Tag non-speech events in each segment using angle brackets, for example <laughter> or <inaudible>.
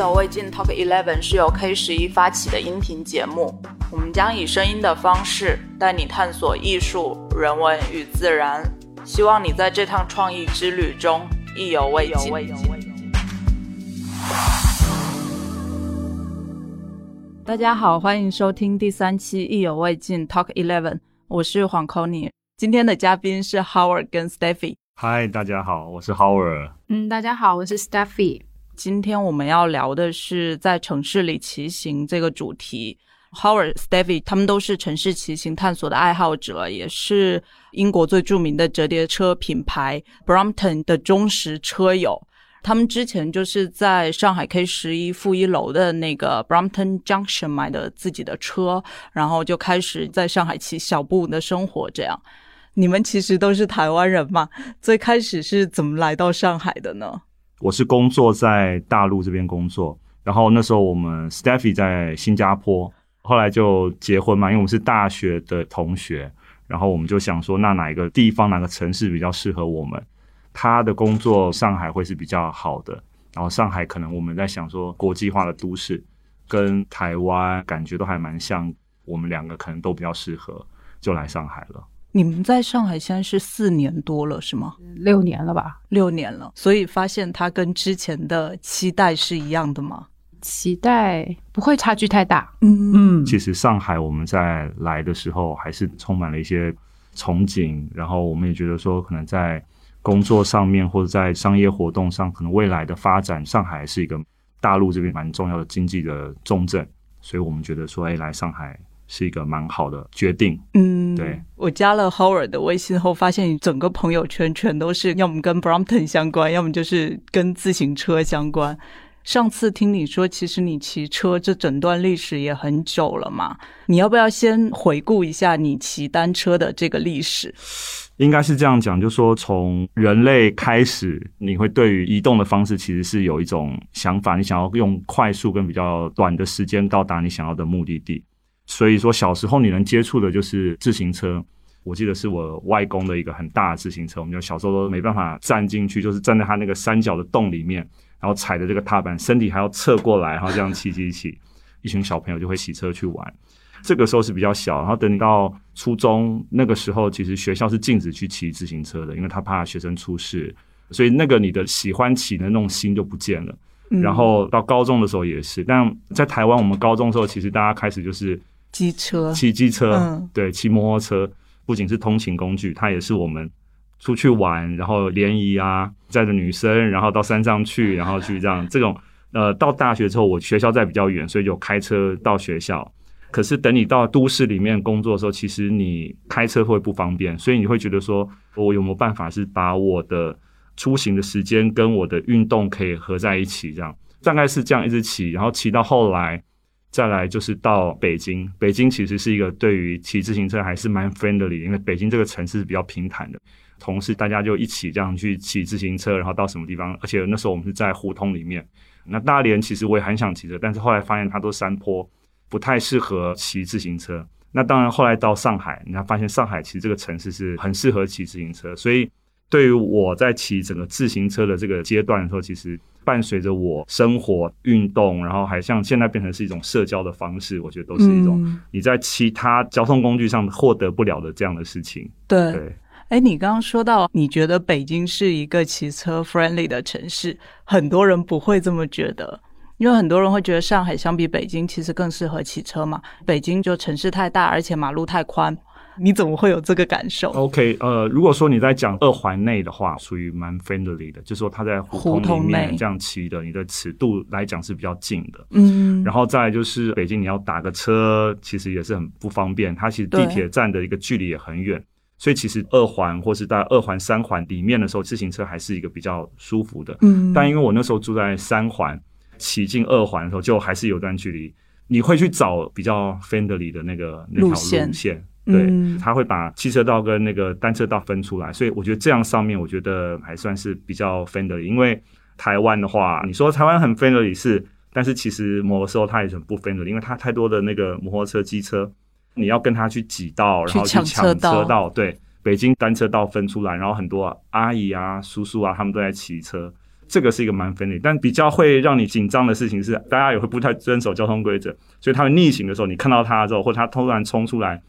犹未尽 Talk Eleven 是由 K 十一发起的音频节目，我们将以声音的方式带你探索艺术、人文与自然，希望你在这趟创意之旅中意犹未尽。大家好，欢迎收听第三期意犹未尽 Talk Eleven，我是黄 c o n y 今天的嘉宾是 Howard 跟 Steffy。嗨，大家好，我是 Howard。嗯，大家好，我是 Steffi。今天我们要聊的是在城市里骑行这个主题。Howard、Steffi 他们都是城市骑行探索的爱好者，也是英国最著名的折叠车品牌 Brompton 的忠实车友。他们之前就是在上海 K 十一负一楼的那个 Brompton Junction 买的自己的车，然后就开始在上海骑小步的生活。这样，你们其实都是台湾人嘛？最开始是怎么来到上海的呢？我是工作在大陆这边工作，然后那时候我们 Steffi 在新加坡，后来就结婚嘛，因为我们是大学的同学，然后我们就想说，那哪一个地方、哪个城市比较适合我们？他的工作上海会是比较好的，然后上海可能我们在想说国际化的都市跟台湾感觉都还蛮像，我们两个可能都比较适合，就来上海了。你们在上海现在是四年多了是吗？六年了吧？六年了，所以发现它跟之前的期待是一样的吗？期待不会差距太大。嗯嗯，其实上海我们在来的时候还是充满了一些憧憬，然后我们也觉得说可能在。工作上面或者在商业活动上，可能未来的发展，上海是一个大陆这边蛮重要的经济的重镇，所以我们觉得说，哎，来上海是一个蛮好的决定。嗯，对。我加了 Howard 的微信后，发现整个朋友圈全都是要么跟 Brompton 相关，要么就是跟自行车相关。上次听你说，其实你骑车这整段历史也很久了嘛？你要不要先回顾一下你骑单车的这个历史？应该是这样讲，就说从人类开始，你会对于移动的方式其实是有一种想法，你想要用快速跟比较短的时间到达你想要的目的地。所以说，小时候你能接触的就是自行车。我记得是我外公的一个很大的自行车，我们就小时候都没办法站进去，就是站在他那个三角的洞里面，然后踩着这个踏板，身体还要侧过来，然后这样骑骑骑，一群小朋友就会骑车去玩。这个时候是比较小，然后等到初中那个时候，其实学校是禁止去骑自行车的，因为他怕学生出事，所以那个你的喜欢骑的那种心就不见了。然后到高中的时候也是，但在台湾，我们高中的时候其实大家开始就是机车，骑机车，对，骑摩托车，不仅是通勤工具，它也是我们出去玩，然后联谊啊，载着女生，然后到山上去，然后去这样这种。呃，到大学之后，我学校在比较远，所以就开车到学校。可是等你到都市里面工作的时候，其实你开车会不方便，所以你会觉得说，我有没有办法是把我的出行的时间跟我的运动可以合在一起？这样大概是这样一直骑，然后骑到后来，再来就是到北京。北京其实是一个对于骑自行车还是蛮 friendly，因为北京这个城市是比较平坦的，同事大家就一起这样去骑自行车，然后到什么地方？而且那时候我们是在胡同里面。那大连其实我也很想骑车，但是后来发现它都山坡。不太适合骑自行车。那当然，后来到上海，你看发现上海其实这个城市是很适合骑自行车。所以，对于我在骑整个自行车的这个阶段的时候，其实伴随着我生活、运动，然后还像现在变成是一种社交的方式，我觉得都是一种你在其他交通工具上获得不了的这样的事情。对，哎，你刚刚说到，你觉得北京是一个骑车 friendly 的城市，很多人不会这么觉得。因为很多人会觉得上海相比北京其实更适合骑车嘛，北京就城市太大，而且马路太宽。你怎么会有这个感受？OK，呃，如果说你在讲二环内的话，属于蛮 friendly 的，就说它在胡同里面这样骑的，你的尺度来讲是比较近的。嗯，然后再就是北京，你要打个车，其实也是很不方便。它其实地铁站的一个距离也很远，所以其实二环或是在二环、三环里面的时候，自行车还是一个比较舒服的。嗯，但因为我那时候住在三环。骑进二环的时候，就还是有段距离。你会去找比较 friendly 的那个那条路线，对，他会把汽车道跟那个单车道分出来。所以我觉得这样上面，我觉得还算是比较 friendly。因为台湾的话，你说台湾很 friendly 是，但是其实某个时候它也很不 friendly，因为它太多的那个摩托车、机车，你要跟他去挤道，然后去抢车道。对，北京单车道分出来，然后很多阿姨啊、叔叔啊，他们都在骑车。这个是一个蛮 friendly，但比较会让你紧张的事情是，大家也会不太遵守交通规则，所以他们逆行的时候，你看到他之后，或者他突然冲出来，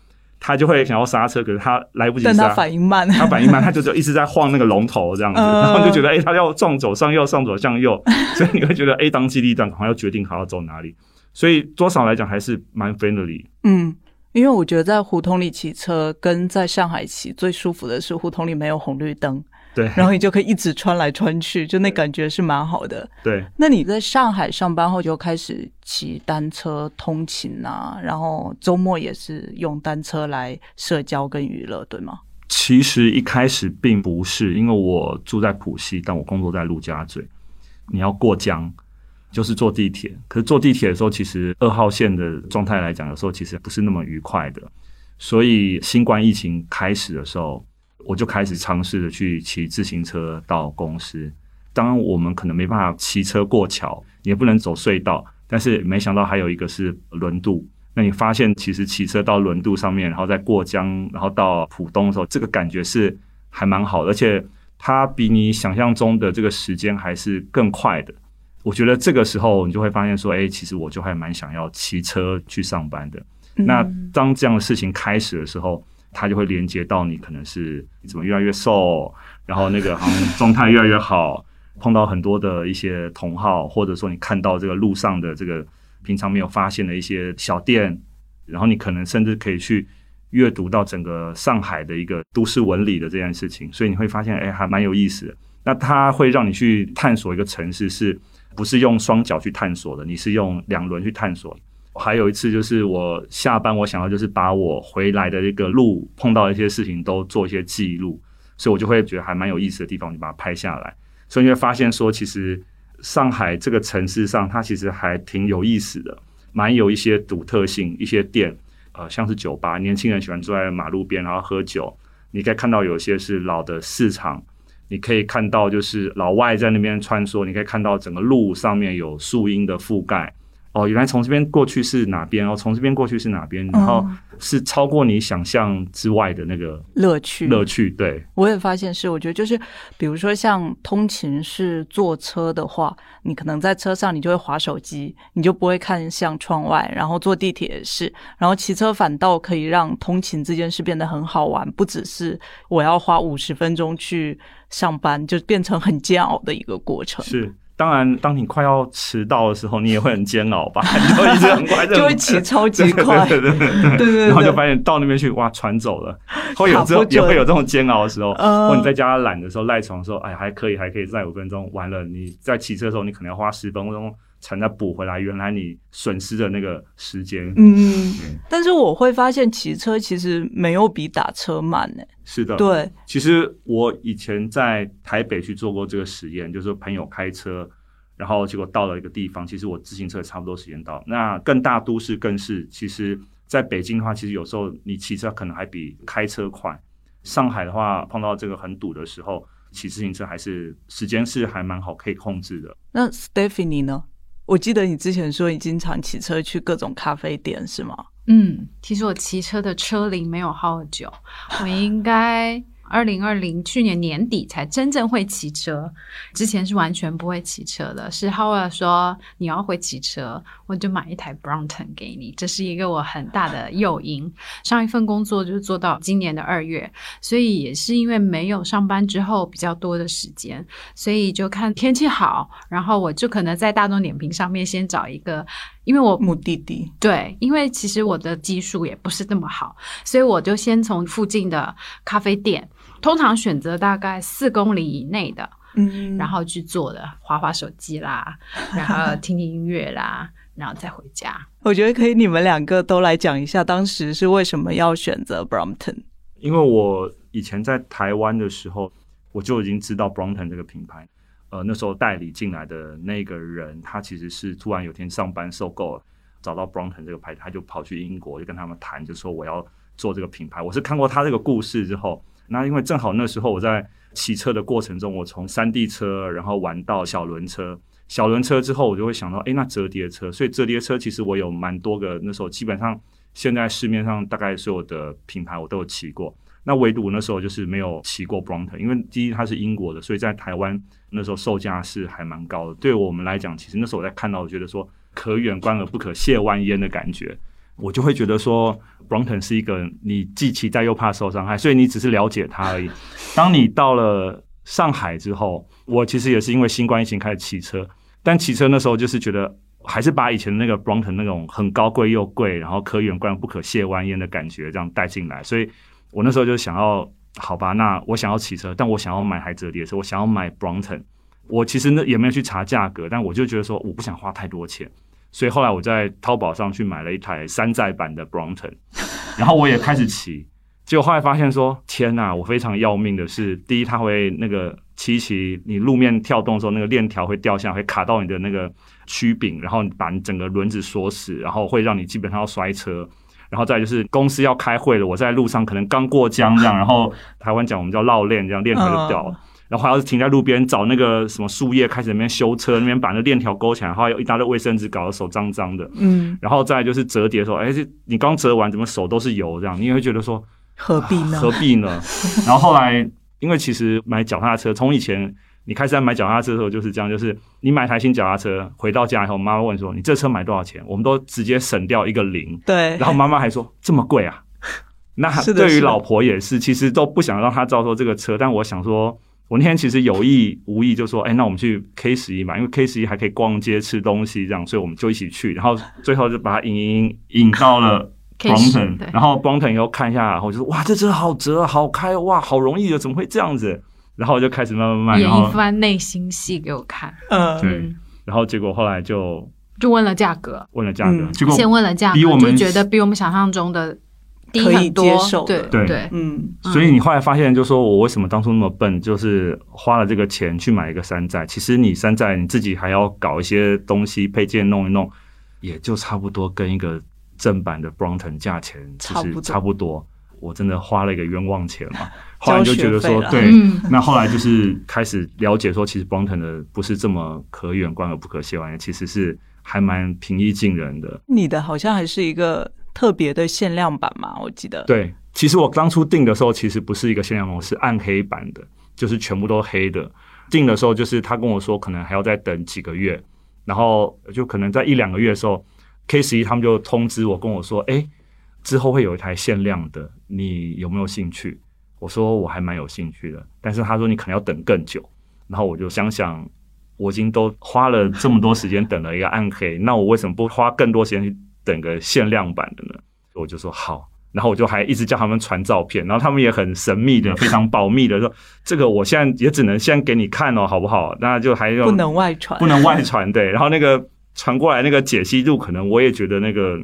他就会想要刹车，可是他来不及刹，但他反应慢，他反应慢，他就就一直在晃那个龙头这样子，<laughs> 嗯然后就觉得，哎、他要撞左上右，上左向右，<laughs> 所以你会觉得，哎、当机立断，好像要决定好要走哪里。所以多少来讲还是蛮 friendly。嗯，因为我觉得在胡同里骑车跟在上海骑最舒服的是胡同里没有红绿灯，对然后你就可以一直穿来穿去，就那感觉是蛮好的。对，那你在上海上班后就开始骑单车通勤啊，然后周末也是用单车来社交跟娱乐，对吗？其实一开始并不是，因为我住在浦西，但我工作在陆家嘴。你要过江，就是坐地铁。可是坐地铁的时候，其实二号线的状态来讲，有时候其实不是那么愉快的。所以新冠疫情开始的时候，我就开始尝试着去骑自行车到公司。当然，我们可能没办法骑车过桥，也不能走隧道，但是没想到还有一个是轮渡。那你发现其实骑车到轮渡上面，然后再过江，然后到浦东的时候，这个感觉是还蛮好的，而且它比你想象中的这个时间还是更快的。我觉得这个时候你就会发现说，哎，其实我就还蛮想要骑车去上班的。那当这样的事情开始的时候，它就会连接到你可能是你怎么越来越瘦，然后那个好像状态越来越好，碰到很多的一些同好，或者说你看到这个路上的这个平常没有发现的一些小店，然后你可能甚至可以去阅读到整个上海的一个都市纹理的这件事情，所以你会发现，哎，还蛮有意思的。那它会让你去探索一个城市，是不是用双脚去探索的？你是用两轮去探索。还有一次就是我下班，我想要就是把我回来的这个路碰到一些事情都做一些记录，所以我就会觉得还蛮有意思的地方，就把它拍下来。所以你会发现说，其实上海这个城市上，它其实还挺有意思的，蛮有一些独特性，一些店，呃，像是酒吧，年轻人喜欢坐在马路边然后喝酒。你可以看到有些是老的市场，你可以看到就是老外在那边穿梭，你可以看到整个路上面有树荫的覆盖。哦，原来从这边过去是哪边？哦，从这边过去是哪边？然后是超过你想象之外的那个乐趣，乐趣。对，我也发现是，我觉得就是，比如说像通勤是坐车的话，你可能在车上你就会划手机，你就不会看向窗外，然后坐地铁也是，然后骑车反倒可以让通勤这件事变得很好玩，不只是我要花五十分钟去上班，就变成很煎熬的一个过程。是。当然，当你快要迟到的时候，你也会很煎熬吧？你就一直很快，<laughs> 就会骑超级快，<laughs> 对对对然后就发现到那边去，哇，船走了，会有这种也会有这种煎熬的时候。嗯或你在家懒的时候、赖床的时候，哎，还可以，还可以再五分钟。完了，你在骑车的时候，你可能要花十分钟才能补回来原来你损失的那个时间。嗯，但是我会发现骑车其实没有比打车慢呢。是的，对。其实我以前在台北去做过这个实验，就是朋友开车。然后结果到了一个地方，其实我自行车差不多时间到。那更大都市更是，其实在北京的话，其实有时候你骑车可能还比开车快。上海的话，碰到这个很堵的时候，骑自行车还是时间是还蛮好可以控制的。那 Stephanie 呢？我记得你之前说你经常骑车去各种咖啡店，是吗？嗯，其实我骑车的车龄没有好久，我应该。二零二零去年年底才真正会骑车，之前是完全不会骑车的。是 Howard 说你要会骑车，我就买一台 Brompton 给你，这是一个我很大的诱因。上一份工作就是做到今年的二月，所以也是因为没有上班之后比较多的时间，所以就看天气好，然后我就可能在大众点评上面先找一个。因为我 <laughs> 目的地对，因为其实我的技术也不是那么好，所以我就先从附近的咖啡店，通常选择大概四公里以内的，嗯，然后去做的，划划手机啦，<laughs> 然后听听音乐啦，然后再回家。我觉得可以，你们两个都来讲一下，当时是为什么要选择 Brompton？因为我以前在台湾的时候，我就已经知道 Brompton 这个品牌。呃，那时候代理进来的那个人，他其实是突然有天上班受够了，找到 Brompton 这个牌子，他就跑去英国，就跟他们谈，就说我要做这个品牌。我是看过他这个故事之后，那因为正好那时候我在骑车的过程中，我从山地车然后玩到小轮车，小轮车之后，我就会想到，哎，那折叠车，所以折叠车其实我有蛮多个，那时候基本上现在市面上大概所有的品牌我都有骑过。那唯独那时候就是没有骑过 Brompton，因为第一它是英国的，所以在台湾那时候售价是还蛮高的。对我们来讲，其实那时候我在看到，我觉得说可远观而不可亵玩焉的感觉，我就会觉得说 Brompton 是一个你既期待又怕受伤害，所以你只是了解它而已。当你到了上海之后，我其实也是因为新冠疫情开始骑车，但骑车那时候就是觉得还是把以前那个 Brompton 那种很高贵又贵，然后可远观不可亵玩焉的感觉这样带进来，所以。我那时候就想要，好吧，那我想要骑车，但我想要买台折叠车，我想要买 Brompton。我其实呢也没有去查价格，但我就觉得说我不想花太多钱，所以后来我在淘宝上去买了一台山寨版的 Brompton，然后我也开始骑，<laughs> 结果后来发现说，天呐，我非常要命的是，第一它会那个骑骑，你路面跳动的时候，那个链条会掉下，会卡到你的那个曲柄，然后把你整个轮子锁死，然后会让你基本上要摔车。然后再就是公司要开会了，我在路上可能刚过江这样，然后台湾讲我们叫绕链，这样链条就掉了。然后还要是停在路边找那个什么树叶，开始那边修车，那边把那链条勾起来，然后有一大堆卫生纸，搞得手脏脏的。嗯，然后再就是折叠的时候，哎，你刚折完怎么手都是油这样？你也会觉得说何必呢？何必呢？<laughs> 然后后来因为其实买脚踏车从以前。你开始在买脚踏车的时候就是这样，就是你买台新脚踏车回到家以后，妈妈问说：“你这车买多少钱？”我们都直接省掉一个零。对。然后妈妈还说：“这么贵啊？”那对于老婆也是，其实都不想让她照说这个车。但我想说，我那天其实有意无意就说：“哎，那我们去 K 十一嘛，因为 K 十一还可以逛街吃东西这样。”所以我们就一起去。然后最后就把它引引引到了 <laughs> Brompton，然后 Brompton 以后看一下，然后就说：“哇，这车好折，好开，哇，好容易的，怎么会这样子？”然后我就开始慢慢慢演一番内心戏给我看。嗯，对。然后结果后来就就问了价格，问了价格，结果先问了价格，我们觉得比我们想象中的低很多。对对对，嗯。所以你后来发现，就说我为什么当初那么笨，就是花了这个钱去买一个山寨。其实你山寨你自己还要搞一些东西配件弄一弄，也就差不多跟一个正版的 Brompton 价钱差不差不多。我真的花了一个冤枉钱嘛。后来就觉得说，对，那后来就是开始了解说，其实 Brompton 的不是这么可远观而不可亵玩焉，其实是还蛮平易近人的。你的好像还是一个特别的限量版嘛，我记得。对，其实我当初订的时候，其实不是一个限量版，是暗黑版的，就是全部都黑的。订的时候，就是他跟我说，可能还要再等几个月，然后就可能在一两个月的时候，K 十一他们就通知我，跟我说，哎，之后会有一台限量的，你有没有兴趣？我说我还蛮有兴趣的，但是他说你可能要等更久，然后我就想想，我已经都花了这么多时间等了一个暗黑，那我为什么不花更多时间去等个限量版的呢？我就说好，然后我就还一直叫他们传照片，然后他们也很神秘的、非常保密的说，这个我现在也只能先给你看哦，好不好？那就还要不能外传，不能外传对。然后那个传过来那个解析度，可能我也觉得那个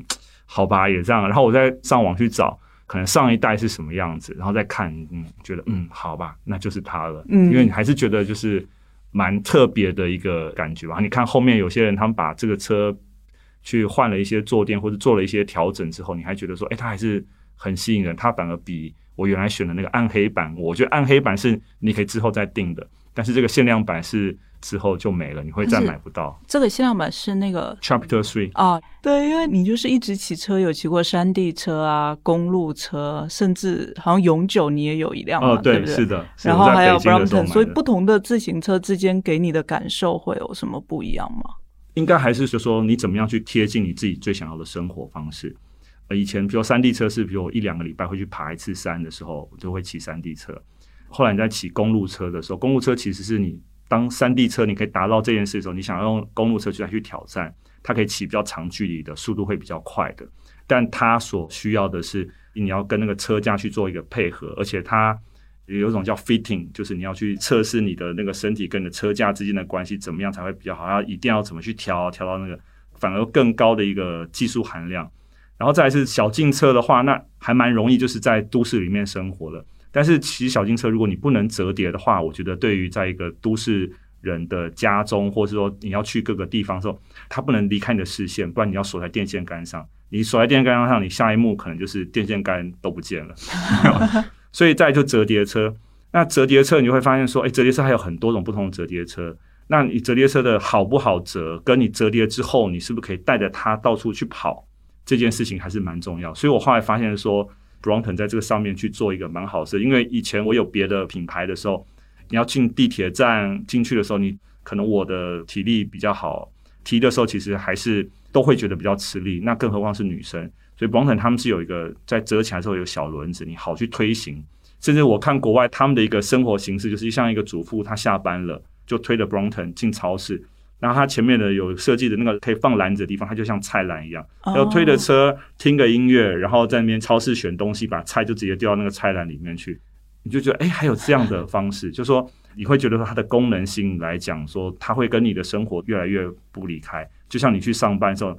好吧，也这样。然后我再上网去找。可能上一代是什么样子，然后再看，嗯，觉得嗯，好吧，那就是它了。嗯，因为你还是觉得就是蛮特别的一个感觉吧。你看后面有些人他们把这个车去换了一些坐垫或者做了一些调整之后，你还觉得说，哎，它还是很吸引人。它反而比我原来选的那个暗黑版，我觉得暗黑版是你可以之后再定的，但是这个限量版是。之后就没了，你会再买不到。这个限量版是那个 Chapter Three 啊，对，因为你就是一直骑车，有骑过山地车啊、公路车，甚至好像永久你也有一辆嘛，对不对？是的。然后还有 Brompton，所以不同的自行车之间给你的感受会有什么不一样吗？应该还是说说你怎么样去贴近你自己最想要的生活方式。呃，以前比如山地车是，比如一两个礼拜会去爬一次山的时候，我就会骑山地车。后来你在骑公路车的时候，公路车其实是你。当山地车你可以达到这件事的时候，你想要用公路车去来去挑战，它可以骑比较长距离的，速度会比较快的。但它所需要的是你要跟那个车架去做一个配合，而且它有一种叫 fitting，就是你要去测试你的那个身体跟你的车架之间的关系怎么样才会比较好，要一定要怎么去调，调到那个反而更高的一个技术含量。然后再是小径车的话，那还蛮容易，就是在都市里面生活的。但是骑小径车，如果你不能折叠的话，我觉得对于在一个都市人的家中，或者说你要去各个地方的时候，它不能离开你的视线，不然你要锁在电线杆上。你锁在电线杆上，你下一幕可能就是电线杆都不见了。所以再就折叠车，那折叠车你就会发现说，哎，折叠车还有很多种不同的折叠车。那你折叠车的好不好折，跟你折叠之后你是不是可以带着它到处去跑，这件事情还是蛮重要。所以我后来发现说。Brompton 在这个上面去做一个蛮好事，因为以前我有别的品牌的时候，你要进地铁站进去的时候，你可能我的体力比较好，提的时候其实还是都会觉得比较吃力，那更何况是女生。所以 Brompton 他们是有一个在折起来之后有小轮子，你好去推行。甚至我看国外他们的一个生活形式，就是像一个主妇，她下班了就推着 Brompton 进超市。然后他前面的有设计的那个可以放篮子的地方，它就像菜篮一样，要推着车听个音乐，然后在那边超市选东西，把菜就直接丢到那个菜篮里面去。你就觉得，哎，还有这样的方式，就说你会觉得说它的功能性来讲，说它会跟你的生活越来越不离开。就像你去上班的时候，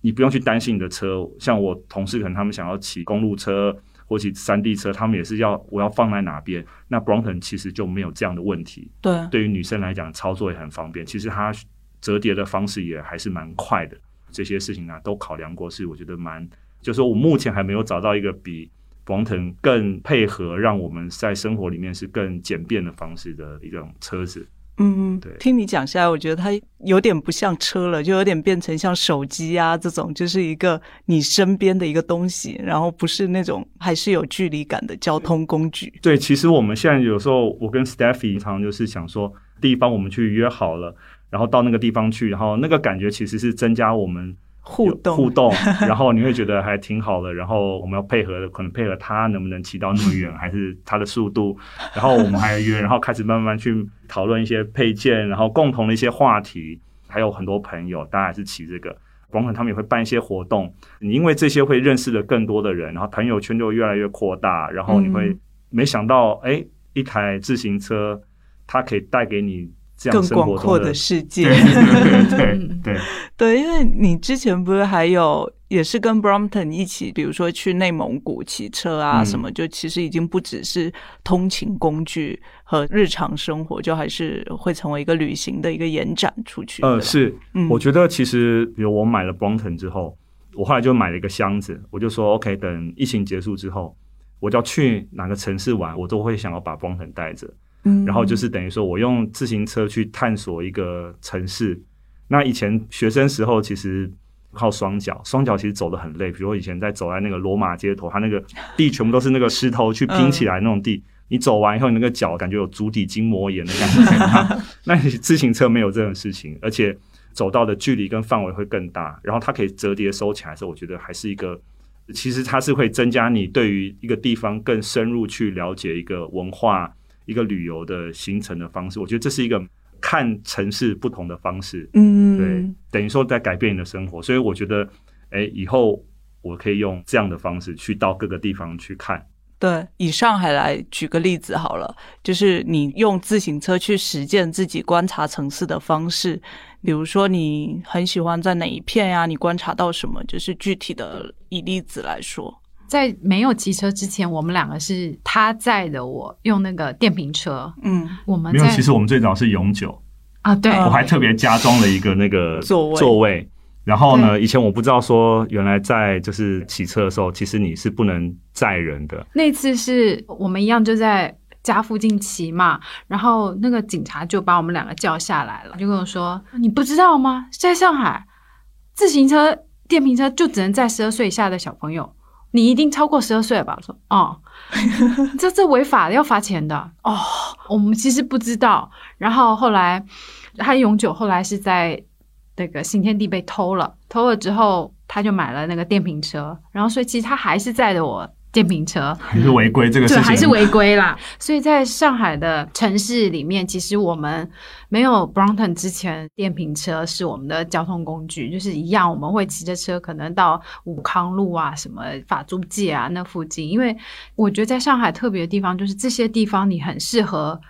你不用去担心你的车。像我同事可能他们想要骑公路车或骑山地车，他们也是要我要放在哪边。那 Brompton 其实就没有这样的问题。对，对于女生来讲，操作也很方便。其实它折叠的方式也还是蛮快的。这些事情呢，都考量过，是我觉得蛮，就是说我目前还没有找到一个比 Brompton 更配合，让我们在生活里面是更简便的方式的一种车子。嗯，对听你讲下来，我觉得它有点不像车了，就有点变成像手机啊这种，就是一个你身边的一个东西，然后不是那种还是有距离感的交通工具。对，其实我们现在有时候，我跟 Stephy 常常就是想说，地方我们去约好了，然后到那个地方去，然后那个感觉其实是增加我们互动互动，<laughs> 然后你会觉得还挺好的。然后我们要配合，可能配合他能不能骑到那么远，<laughs> 还是他的速度。然后我们还约，然后开始慢慢去讨论一些配件，然后共同的一些话题。还有很多朋友，大家还是骑这个。广场他们也会办一些活动，你因为这些会认识的更多的人，然后朋友圈就越来越扩大。然后你会没想到，哎，一台自行车它可以带给你这样更广阔的世 <laughs> 界。对对对对对。对，因为你之前不是还有也是跟 Brompton 一起，比如说去内蒙古骑车啊嗯什么，就其实已经不只是通勤工具和日常生活，就还是会成为一个旅行的一个延展出去。呃，是，嗯我觉得其实，比如我买了 Brompton 之后，我后来就买了一个箱子，我就说 OK，等疫情结束之后，我就要去哪个城市玩，我都会想要把 Brompton 带着，嗯然后就是等于说我用自行车去探索一个城市。那以前学生时候其实靠双脚，双脚其实走得很累。比如我以前在走在那个罗马街头，它那个地全部都是那个石头去拼起来那种地，你走完以后，你那个脚感觉有足底筋膜炎的感觉。<laughs> 那你自行车没有这种事情，而且走到的距离跟范围会更大，然后它可以折叠收起来的时候，我觉得还是一个。其实它是会增加你对于一个地方更深入去了解一个文化、一个旅游的行程的方式。我觉得这是一个看城市不同的方式。嗯，对，等于说在改变你的生活，所以我觉得，哎，以后我可以用这样的方式去到各个地方去看。对，以上海来举个例子好了，就是你用自行车去实践自己观察城市的方式，比如说你很喜欢在哪一片呀、你观察到什么，就是具体的以例子来说。在没有骑车之前，我们两个是他载的我用那个电瓶车，嗯，我们没有，其实我们最早是永久，啊，对，嗯我还特别加装了一个那个座位。座位。然后呢，以前我不知道说，原来在就是骑车的时候，其实你是不能载人的。那次是我们一样就在家附近骑嘛，然后那个警察就把我们两个叫下来了，就跟我说：“你不知道吗？在上海，自行车、电瓶车就只能载十二岁以下的小朋友，你一定超过十二岁了吧？”我说：“哦，<laughs> 这这违法的，要罚钱的。”哦，我们其实不知道。然后后来他永久后来是在那个新天地被偷了，偷了之后他就买了那个电瓶车，然后所以其实他还是载着我电瓶车。还是违规这个事对，情，还是违规啦。所以在上海的城市里面，其实我们没有 Brompton 之前，电瓶车是我们的交通工具，就是一样，我们会骑着车可能到武康路啊、什么法租界啊那附近。因为我觉得在上海特别的地方，就是这些地方你很适合。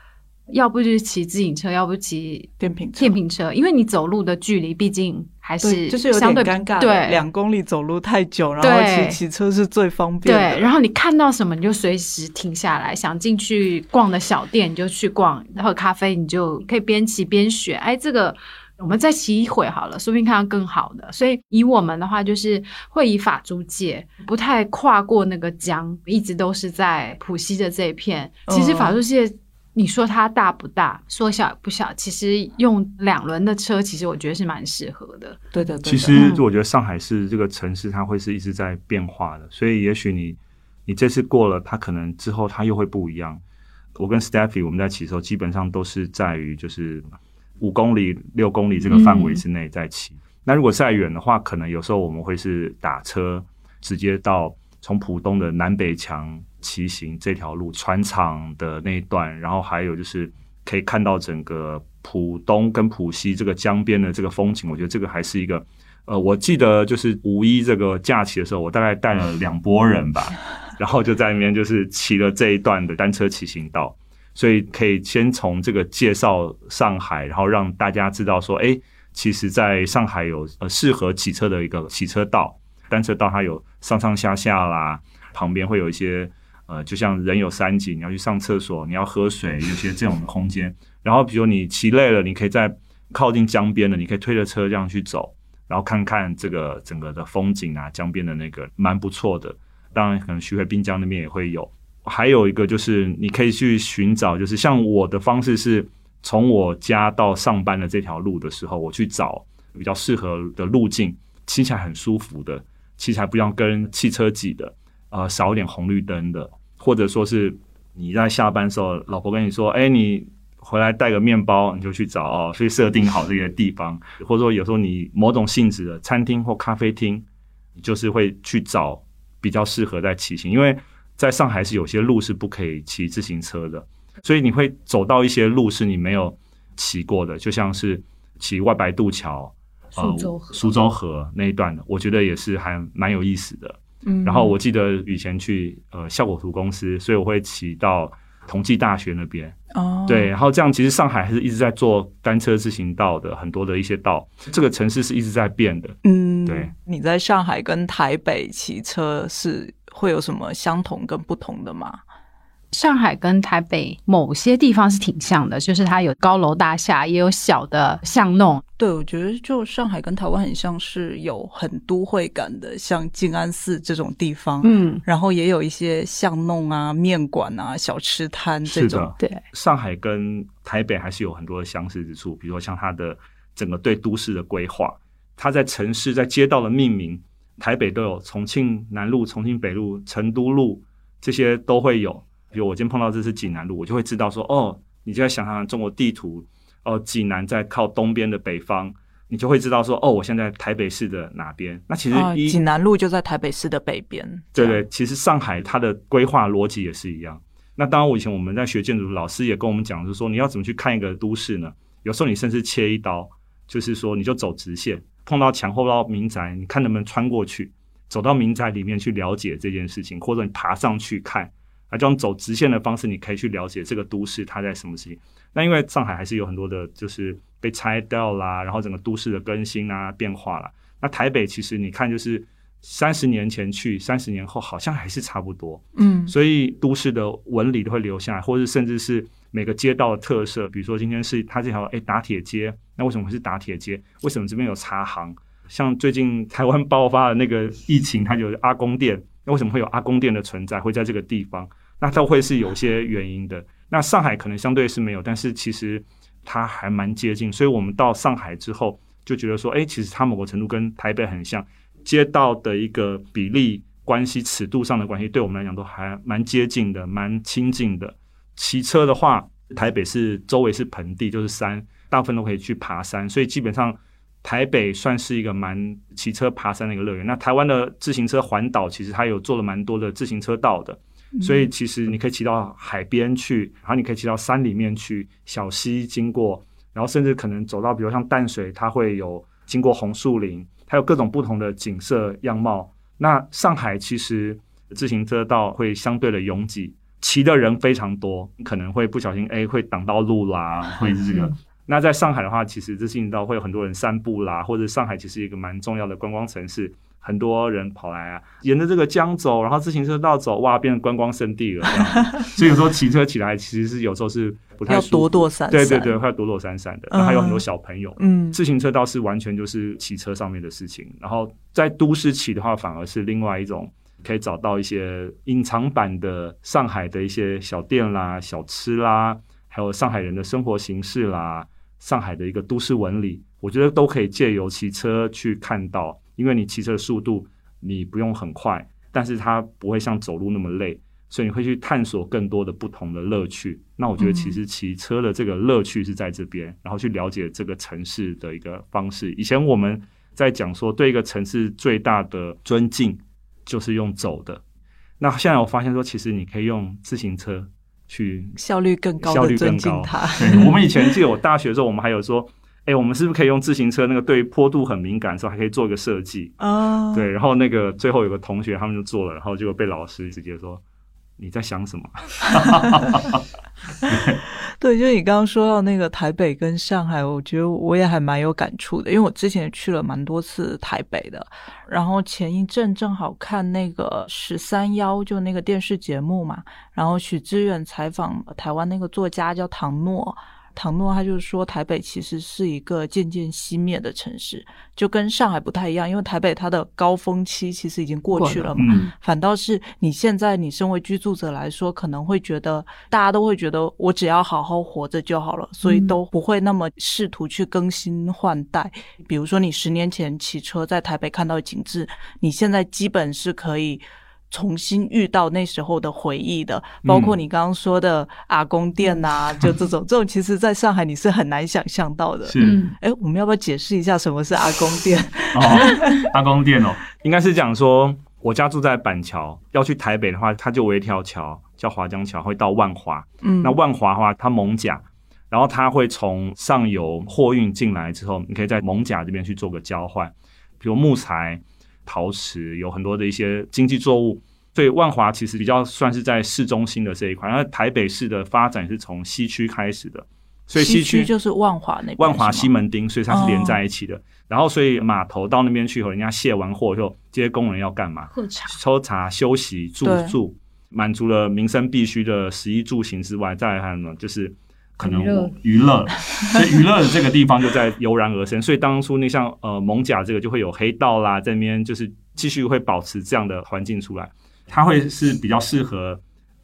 要不就是骑自行车，要不骑电瓶车电瓶车，因为你走路的距离毕竟还，是就是有点尴尬，对，两公里走路太久，然后对骑骑车是最方便的。对，然后你看到什么你就随时停下来，想进去逛的小店你就去逛，喝咖啡你就可以边骑边选。哎，这个我们再骑一会好了，说不定看到更好的。所以以我们的话，就是会以法租界，不太跨过那个江，一直都是在浦西的这一片。其实嗯法租界。你说它大不大，说小不小，其实用两轮的车，其实我觉得是蛮适合的。对的，对的其实嗯我觉得上海市这个城市，它会是一直在变化的，所以也许你你这次过了，它可能之后它又会不一样。我跟 Stephy 我们在骑的时候，基本上都是在于就是五公里、六公里这个范围之内在骑。那如果再远的话，可能有时候我们会是打车直接到从浦东的南北墙骑行这条路，船厂的那一段，然后还有就是可以看到整个浦东跟浦西这个江边的这个风景。我觉得这个还是一个。呃，我记得就是五一这个假期的时候，我大概带了两拨人吧，然后就在那边就是骑了这一段的单车骑行道，所以可以先从这个介绍上海，然后让大家知道说，哎，其实在上海有呃适合骑车的一个骑车道，单车道它有上上下下啦，旁边会有一些呃，就像人有三井，你要去上厕所，你要喝水，<laughs> 有些这种空间。然后比如你骑累了，你可以在靠近江边的，你可以推着车这样去走。然后看看这个整个的风景啊，江边的那个蛮不错的。当然，可能徐汇滨江那边也会有。还有一个就是，你可以去寻找，就是像我的方式是从我家到上班的这条路的时候，我去找比较适合的路径，骑起来很舒服的，骑起来不要跟汽车挤的，呃，少一点红绿灯的，或者说是你在下班时候，老婆跟你说，哎，你。回来带个面包，你就去找哦，所以设定好这个地方，或者说有时候你某种性质的餐厅或咖啡厅，你就是会去找比较适合在骑行，因为在上海是有些路是不可以骑自行车的，所以你会走到一些路是你没有骑过的，就像是骑外白渡桥、苏州河、苏州河那一段的，我觉得也是还蛮有意思的。嗯，然后我记得以前去呃效果图公司，所以我会骑到。同济大学那边哦，对，然后这样其实上海还是一直在做单车自行道的很多的一些道，这个城市是一直在变的。嗯，对。你在上海跟台北骑车是会有什么相同跟不同的吗？上海跟台北某些地方是挺像的，就是它有高楼大厦，也有小的巷弄。对，我觉得就上海跟台湾很像是有很都会感的，像静安寺这种地方，嗯，然后也有一些巷弄啊、面馆啊、小吃摊这种。对，上海跟台北还是有很多的相似之处，比如说像它的整个对都市的规划，它在城市在街道的命名，台北都有重庆南路、重庆北路、成都路这些都会有。比如我今天碰到这是济南路，我就会知道说，哦，你就在想象中国地图，哦，济南在靠东边的北方，你就会知道说，哦，我现在台北市的哪边？那其实济南路就在台北市的北边。对对，其实上海它的规划逻辑也是一样。那当然，我以前我们在学建筑，老师也跟我们讲，就是说你要怎么去看一个都市呢？有时候你甚至切一刀，就是说你就走直线，碰到墙后到民宅，你看能不能穿过去，走到民宅里面去了解这件事情，或者你爬上去看。啊，这种走直线的方式，你可以去了解这个都市它在什么事情。那因为上海还是有很多的，就是被拆掉啦，然后整个都市的更新啊、变化啦。那台北其实你看，就是三十年前去，三十年后好像还是差不多。嗯，所以都市的纹理都会留下来，或者甚至是每个街道的特色。比如说今天是它这条哎打铁街，那为什么会是打铁街？为什么这边有茶行？像最近台湾爆发的那个疫情，它有阿公店，那为什么会有阿公店的存在？会在这个地方？那都会是有些原因的。那上海可能相对是没有，但是其实它还蛮接近。所以我们到上海之后就觉得说，哎，其实它某个程度跟台北很像，街道的一个比例关系、尺度上的关系，对我们来讲都还蛮接近的、蛮亲近的。骑车的话，台北是周围是盆地，就是山，大部分都可以去爬山，所以基本上台北算是一个蛮骑车爬山的一个乐园。那台湾的自行车环岛，其实它有做了蛮多的自行车道的。所以其实你可以骑到海边去，然后你可以骑到山里面去，小溪经过，然后甚至可能走到，比如像淡水，它会有经过红树林，它有各种不同的景色样貌。那上海其实自行车道会相对的拥挤，骑的人非常多，可能会不小心哎会挡到路啦，会是这个。那在上海的话，其实自行道会有很多人散步啦，或者上海其实一个蛮重要的观光城市。很多人跑来啊，沿着这个江走，然后自行车道走，哇，变成观光圣地了。<laughs> 所以有时候骑车起来，其实是有时候是不太要躲躲闪闪，对对对，会要躲躲闪闪的。还有很多小朋友，嗯，自行车道是完全就是骑车上面的事情。然后在都市骑的话，反而是另外一种，可以找到一些隐藏版的上海的一些小店啦、小吃啦，还有上海人的生活形式啦，上海的一个都市纹理，我觉得都可以借由骑车去看到。因为你骑车的速度，你不用很快，但是它不会像走路那么累，所以你会去探索更多的不同的乐趣。那我觉得其实骑车的这个乐趣是在这边，然后去了解这个城市的一个方式。以前我们在讲说，对一个城市最大的尊敬就是用走的。那现在我发现说，其实你可以用自行车去效率更高效率更高。。对，我们以前记得我大学的时候，我们还有说，哎，我们是不是可以用自行车那个对坡度很敏感的时候，还可以做一个设计？啊，对，然后那个最后有个同学他们就做了，然后结果被老师直接说你在想什么？<laughs> <laughs> 对，就是你刚刚说到那个台北跟上海，我觉得我也还蛮有感触的，因为我之前也去了蛮多次台北的。然后前一阵正好看那个十三幺，就那个电视节目嘛，然后许知远采访台湾那个作家叫唐诺。唐诺他就是说，台北其实是一个渐渐熄灭的城市，就跟上海不太一样，因为台北它的高峰期其实已经过去了嘛，嗯，反倒是你现在你身为居住者来说，可能会觉得大家都会觉得我只要好好活着就好了，所以都不会那么试图去更新换代。比如说你十年前骑车在台北看到景致，你现在基本是可以。重新遇到那时候的回忆的，包括你刚刚说的阿公店呐、<laughs> 就这种，这种其实在上海你是很难想象到的。是嗯，哎，我们要不要解释一下什么是阿公店？<laughs> 哦，阿公店哦，应该是讲说，我家住在板桥，要去台北的话，它就有一条桥叫华江桥，会到万华。嗯，那万华的话，它蒙甲，然后它会从上游货运进来之后，你可以在蒙甲这边去做个交换，比如木材、陶瓷，有很多的一些经济作物。所以万华其实比较算是在市中心的这一块，然后台北市的发展是从西区开始的，所以西区就是万华那边，万华西门町，所以它是连在一起的。然后，所以码头到那边去以后，人家卸完货以后，这些工人要干嘛？喝茶，抽查、休息、住宿，满足了民生必须的食衣住行之外，再来还有呢，就是可能娱乐 <laughs> 所以娱乐的这个地方就在油然而生。所以当初那像呃蒙甲这个就会有黑道啦，在那边就是继续会保持这样的环境出来，它会是比较适合。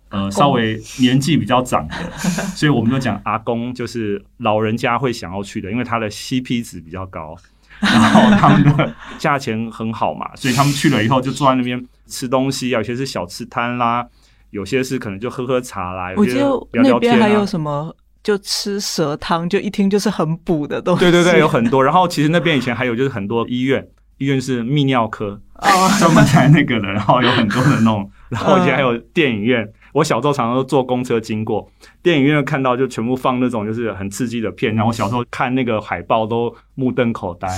呃，稍微年纪比较长的，<laughs> 所以我们就讲阿公，就是老人家会想要去的，因为他的 CP 值比较高，<laughs> 然后他们的价钱很好嘛，所以他们去了以后就坐在那边吃东西啊，有些是小吃摊啦，有些是可能就喝喝茶啦，有些我记得聊聊天啊那边还有。什么，就吃蛇汤，就一听就是很补的东西。对对对，有很多。然后其实那边以前还有就是很多医院，医院是泌尿科，哦，专门在那个的，然后有很多的那种，<laughs> 然后以前还有电影院。我小时候常常都坐公车经过电影院，看到就全部放那种就是很刺激的片。然后我小时候看那个海报都目瞪口呆。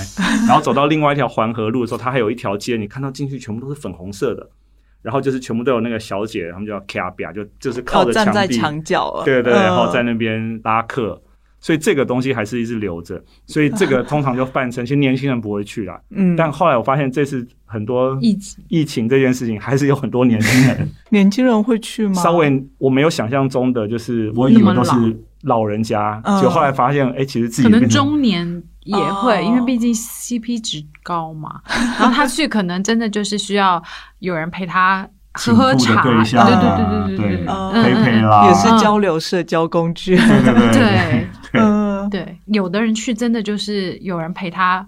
然后走到另外一条环河路的时候，它还有一条街，你看到进去全部都是粉红色的，然后就是全部都有那个小姐，他们叫卡比亚，就就是靠着靠站在壁，墙角了。对对对，然后嗯在那边拉客。所以这个东西还是一直留着，所以这个 <laughs> 通常就泛称，其实年轻人不会去啦。嗯，但后来我发现，这次很多疫情疫情这件事情，还是有很多年轻人 <laughs> 年轻人会去吗？稍微我没有想象中的，就是我以为都是老人家，嗯就后来发现，哎，其实自己可能中年也会，哦。因为毕竟 CP 值高嘛。然后他去可能真的就是需要有人陪他喝喝茶，对对啊对对对对陪陪嗯啦，也是交流社交工具。对对。对对。有的人去真的就是有人陪他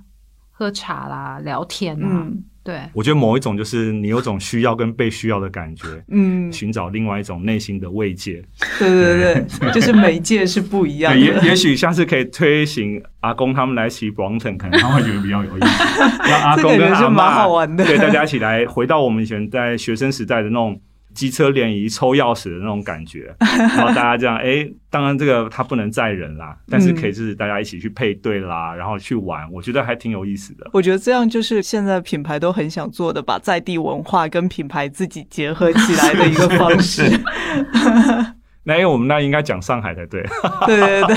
喝茶啦、聊天啊，嗯对，我觉得某一种就是你有种需要跟被需要的感觉，嗯，寻找另外一种内心的慰藉。对对对，<laughs> 就是媒介是不一样的，也。也许下次可以推行阿公他们来骑 Brompton，可能他会觉得比较有意思。<laughs> 让阿公跟阿妈蛮好玩的对大家一起来回到我们以前在学生时代的那种机车联谊抽钥匙的那种感觉，<laughs> 然后大家这样，哎，当然这个它不能载人啦，但是可以就是大家一起去配对啦，然后去玩，我觉得还挺有意思的。我觉得这样就是现在品牌都很想做的，把在地文化跟品牌自己结合起来的一个方式。<laughs> <laughs> 那因为我们那应该讲上海才对，对对对。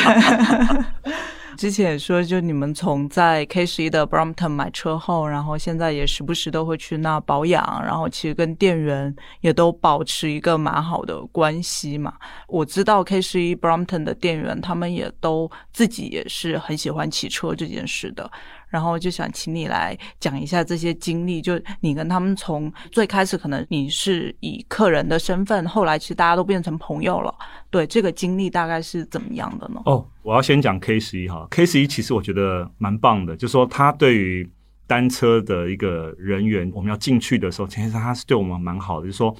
之前也说，就你们从在 K 十一的 Brompton 买车后，然后现在也时不时都会去那保养，然后其实跟店员也都保持一个蛮好的关系嘛。我知道 K 十一 Brompton 的店员，他们也都自己也是很喜欢骑车这件事的。然后就想请你来讲一下这些经历，就你跟他们从最开始可能你是以客人的身份，后来其实大家都变成朋友了。对这个经历大概是怎么样的呢？哦，我要先讲 K 十一哈，K 十一其实我觉得蛮棒的，就说他对于单车的一个人员，我们要进去的时候，其实他是对我们蛮好的，就是说，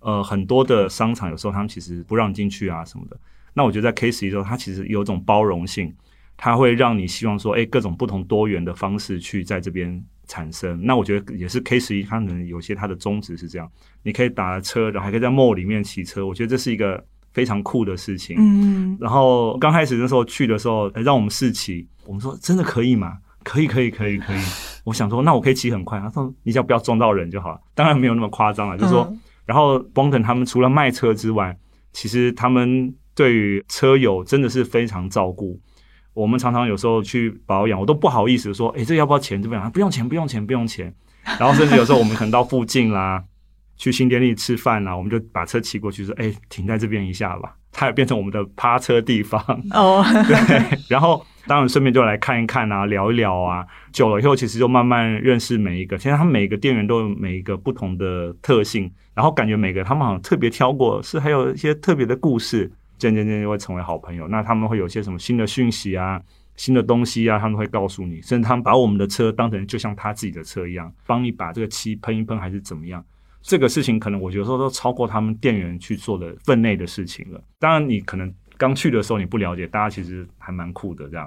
呃，很多的商场有时候他们其实不让进去啊什么的。那我觉得在 K 十一时候，他其实有种包容性，它会让你希望说，哎，各种不同多元的方式去在这边产生。那我觉得也是 K 十一，它可能有些它的宗旨是这样，你可以打车，然后还可以在 mall 里面骑车。我觉得这是一个非常酷的事情。嗯，然后刚开始那时候去的时候，让我们试骑，我们说真的可以吗？可以，可以，可以，可以。<laughs> 我想说，那我可以骑很快。他说，你只要不要撞到人就好了。当然没有那么夸张了，就是说，然后 Bonton 他们除了卖车之外，其实他们对于车友真的是非常照顾。我们常常有时候去保养，我都不好意思说，哎，这要不要钱？这边不用钱，不用钱，不用钱。然后甚至有时候我们可能到附近啦，去新店利吃饭啦，我们就把车骑过去，说，哎，停在这边一下吧。它也变成我们的趴车地方哦，<laughs> 对，然后当然顺便就来看一看啊，聊一聊啊，久了以后其实就慢慢认识每一个。现在他们每个店员都有每一个不同的特性，然后感觉每个他们好像特别挑过，是还有一些特别的故事，渐渐渐就会成为好朋友。那他们会有些什么新的讯息啊、新的东西啊，他们会告诉你，甚至他们把我们的车当成就像他自己的车一样，帮你把这个漆喷一喷还是怎么样。这个事情可能我觉得说都超过他们店员去做的分内的事情了。当然，你可能刚去的时候你不了解，大家其实还蛮酷的这样。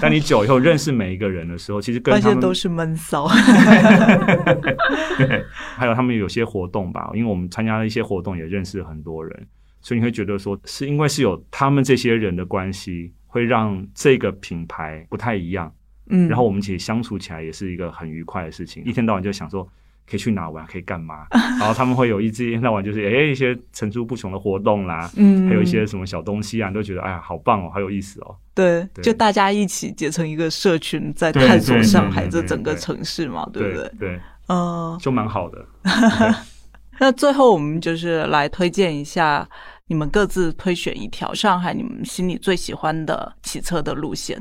但你久以后认识每一个人的时候，其实跟他们都是闷骚。<laughs> 对，还有他们有些活动吧，因为我们参加了一些活动，也认识很多人，所以你会觉得说，是因为是有他们这些人的关系，会让这个品牌不太一样。嗯，然后我们其实相处起来也是一个很愉快的事情，一天到晚就想说。可以去哪玩？可以干嘛？<laughs> 然后他们会有一一天到晚就是哎一些层出不穷的活动啦，嗯，还有一些什么小东西啊，都觉得哎呀好棒哦，好有意思哦。对，就大家一起结成一个社群，在探索上海这整个城市嘛，对不对？对，嗯，就蛮好的。<laughs> 那最后我们就是来推荐一下，你们各自推选一条上海你们心里最喜欢的骑车的路线。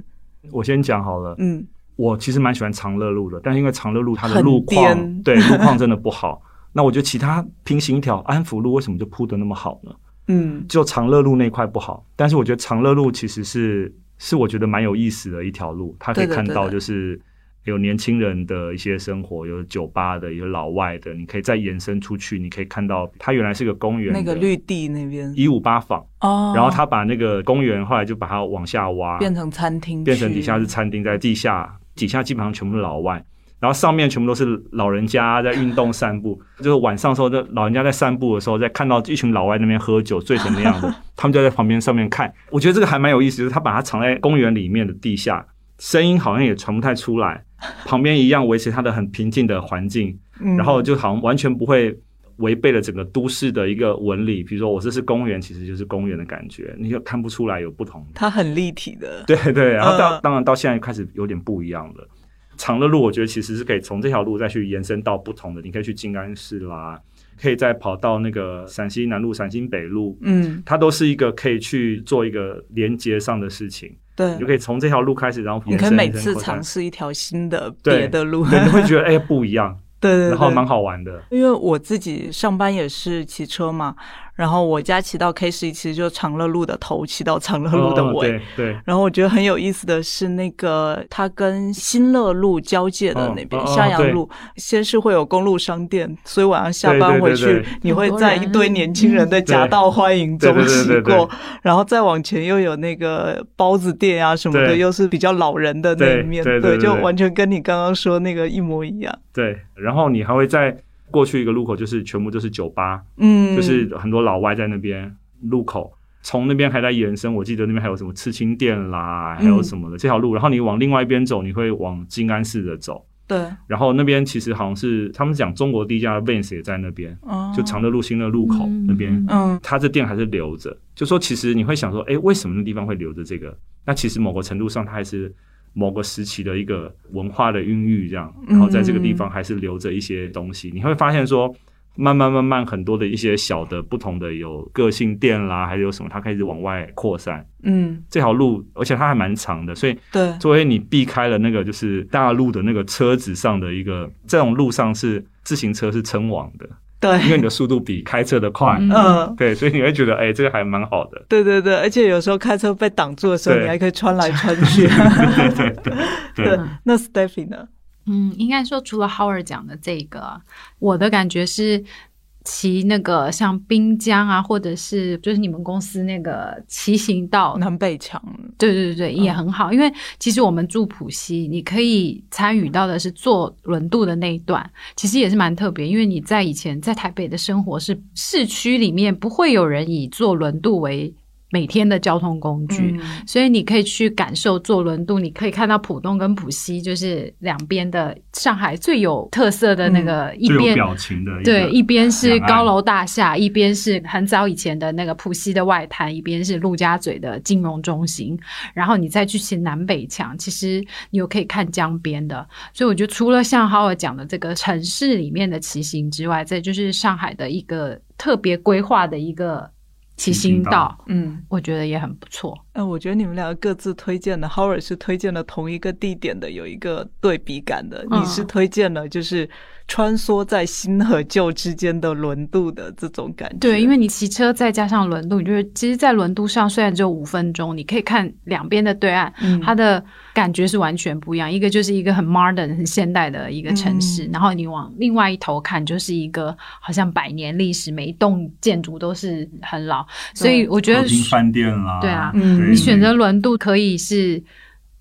我先讲好了，嗯。我其实蛮喜欢长乐路的，但是因为长乐路它的路况，对路况真的不好。<laughs> 那我觉得其他平行一条安福路为什么就铺的那么好呢？嗯，就长乐路那块不好。但是我觉得长乐路其实是是我觉得蛮有意思的一条路，它可以看到就是有年轻人的一些生活，有酒吧的，有老外的，你可以再延伸出去，你可以看到它原来是个公园，那个绿地那边一五八坊哦，然后他把那个公园后来就把它往下挖，变成餐厅，变成底下是餐厅，在地下。底下基本上全部是老外，然后上面全部都是老人家在运动散步。<laughs> 就是晚上时候，这老人家在散步的时候，在看到一群老外那边喝酒醉成那样的，<laughs> 他们就在旁边上面看。我觉得这个还蛮有意思，就是他把它藏在公园里面的地下，声音好像也传不太出来，<laughs> 旁边一样维持它的很平静的环境，然后就好像完全不会。违背了整个都市的一个纹理，比如说我这是公园，其实就是公园的感觉，你就看不出来有不同。它很立体的，对对。然后到当然到现在开始有点不一样了。长的路，我觉得其实是可以从这条路再去延伸到不同的，你可以去静安寺啦，可以再跑到那个陕西南路、陕西北路，嗯，它都是一个可以去做一个连接上的事情。对，你就可以从这条路开始，然后你可以每次尝试一条新的别的路，你会觉得哎不一样。<laughs> 对对，然后蛮好玩的，因为我自己上班也是骑车嘛。然后我家骑到 K 十一，其实就长乐路的头骑到长乐路的尾。对。然后我觉得很有意思的是，那个它跟新乐路交界的那边襄阳路，先是会有公路商店，所以晚上下班回去，你会在一堆年轻人的夹道欢迎中骑过。然后再往前又有那个包子店啊什么的，又是比较老人的那一面，对，就完全跟你刚刚说那个一模一样。对，然后你还会在。过去一个路口就是全部都是酒吧，嗯，就是很多老外在那边路口，从那边还在延伸。我记得那边还有什么刺青店啦，还有什么的这条路。然后你往另外一边走，你会往静安寺的走。对。然后那边其实好像是他们讲中国第一家 Vans 也在那边，就长乐路新的路口那边，嗯，他这店还是留着。就说其实你会想说，哎，为什么那地方会留着这个？那其实某个程度上，它还是。某个时期的一个文化的孕育，这样，然后在这个地方还是留着一些东西。你会发现说，慢慢慢慢，很多的一些小的不同的有个性店啦，还是有什么，它开始往外扩散。嗯，这条路，而且它还蛮长的，所以对，作为你避开了那个就是大陆的那个车子上的一个这种路上是自行车是称王的。对，因为你的速度比开车的快，嗯，对，所以你会觉得，哎，这个还蛮好的。对对对，而且有时候开车被挡住的时候，你还可以穿来穿去。<laughs> 对对对。对，那 Stephy 呢？嗯，应该说除了 Howard 讲的这个，我的感觉是。骑那个像滨江啊，或者是就是你们公司那个骑行道南北墙，对对对对，也很好。因为其实我们住浦西，你可以参与到的是坐轮渡的那一段，其实也是蛮特别。因为你在以前在台北的生活是市区里面，不会有人以坐轮渡为。每天的交通工具，所以你可以去感受坐轮渡，你可以看到浦东跟浦西，就是两边的上海最有特色的那个一边表情的，对，一边是高楼大厦，一边是很早以前的那个浦西的外滩，一边是陆家嘴的金融中心，然后你再去骑南北墙，其实你又可以看江边的，所以我觉得除了像浩尔讲的这个城市里面的骑行之外，这就是上海的一个特别规划的一个。骑行道，嗯，我觉得也很不错。嗯，我觉得你们两个各自推荐的，Howard 是推荐了同一个地点的，有一个对比感的。你是推荐了就是。穿梭在新和旧之间的轮渡的这种感觉，对，因为你骑车再加上轮渡，你就是其实，在轮渡上虽然只有五分钟，你可以看两边的对岸，它的感觉是完全不一样。一个就是一个很 modern、很现代的一个城市，然后你往另外一头看，就是一个好像百年历史，每一栋建筑都是很老。所以我觉得饭店啦，对啊，你选择轮渡可以是。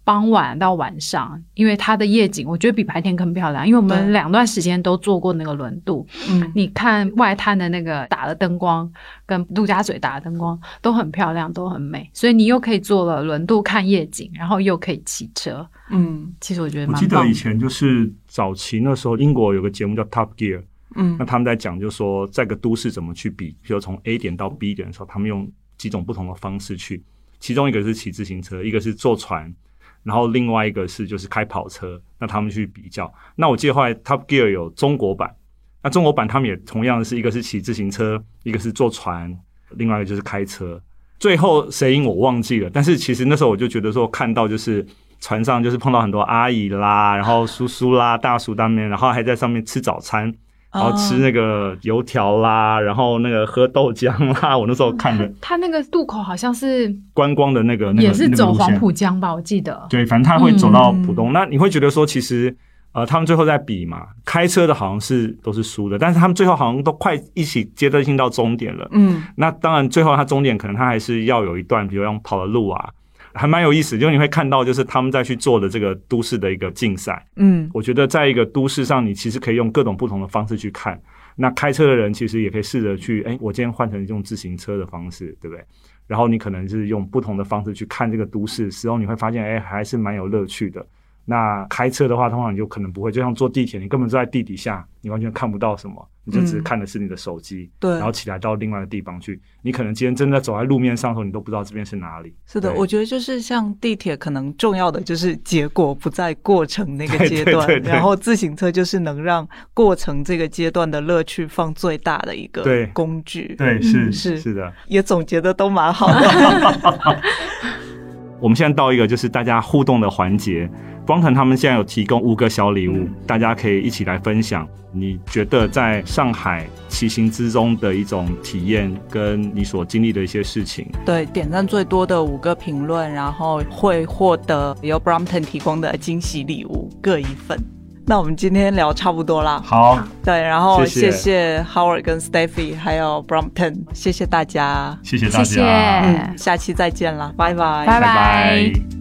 傍晚到晚上，因为它的夜景，我觉得比白天更漂亮。因为我们两段时间都坐过那个轮渡，嗯，你看外滩的那个打的灯光，跟陆家嘴打的灯光都很漂亮，都很美。所以你又可以坐了轮渡看夜景，然后又可以骑车。嗯，其实我觉得，我记得以前就是早期那时候，英国有个节目叫 Top Gear，嗯，那他们在讲，就说在个都市怎么去比，比如从 A 点到 B 点的时候，他们用几种不同的方式去，其中一个是骑自行车，一个是坐船。然后另外一个是就是开跑车，那他们去比较。那我记得后来 Top Gear 有中国版，那中国版他们也同样是一个是骑自行车，一个是坐船，另外一个就是开车。最后谁赢我忘记了，但是其实那时候我就觉得说看到就是船上就是碰到很多阿姨啦，然后叔叔啦、大叔当面，然后还在上面吃早餐。然后吃那个油条啦，然后那个喝豆浆啦。我那时候看的，他那个渡口好像是观光的那个，也是走黄浦江吧？我记得。对，反正他会走到浦东。那你会觉得说，其实呃，他们最后在比嘛，开车的好像是都是输的，但是他们最后好像都快一起接得进到终点了。嗯，那当然最后他终点可能他还是要有一段，比如用跑的路啊。还蛮有意思，就你会看到，就是他们在去做的这个都市的一个竞赛。嗯，我觉得在一个都市上，你其实可以用各种不同的方式去看。那开车的人其实也可以试着去，哎，我今天换成用自行车的方式，对不对？然后你可能是用不同的方式去看这个都市，时候你会发现，哎，还是蛮有乐趣的。那开车的话，通常你就可能不会，就像坐地铁，你根本就在地底下，你完全看不到什么，你就只是看的是你的手机。对，然后起来到另外的地方去，你可能今天真的走在路面上的时候，你都不知道这边是哪里。是的，我觉得就是像地铁，可能重要的就是结果不在过程那个 <laughs> 阶段，然后自行车就是能让过程这个阶段的乐趣放最大的一个工具。对，是是是的，也总结的都蛮好的。<laughs> 我们现在到一个就是大家互动的环节，光腾他们现在有提供五个小礼物，大家可以一起来分享。你觉得在上海骑行之中的一种体验，跟你所经历的一些事情？对，点赞最多的五个评论，然后会获得由 Brompton 提供的惊喜礼物各一份。那我们今天聊差不多啦。好，对，然后谢谢 Howard 跟 Steffy 还有 Brompton，谢谢大家，谢谢大家，下期再见啦，拜拜，拜拜。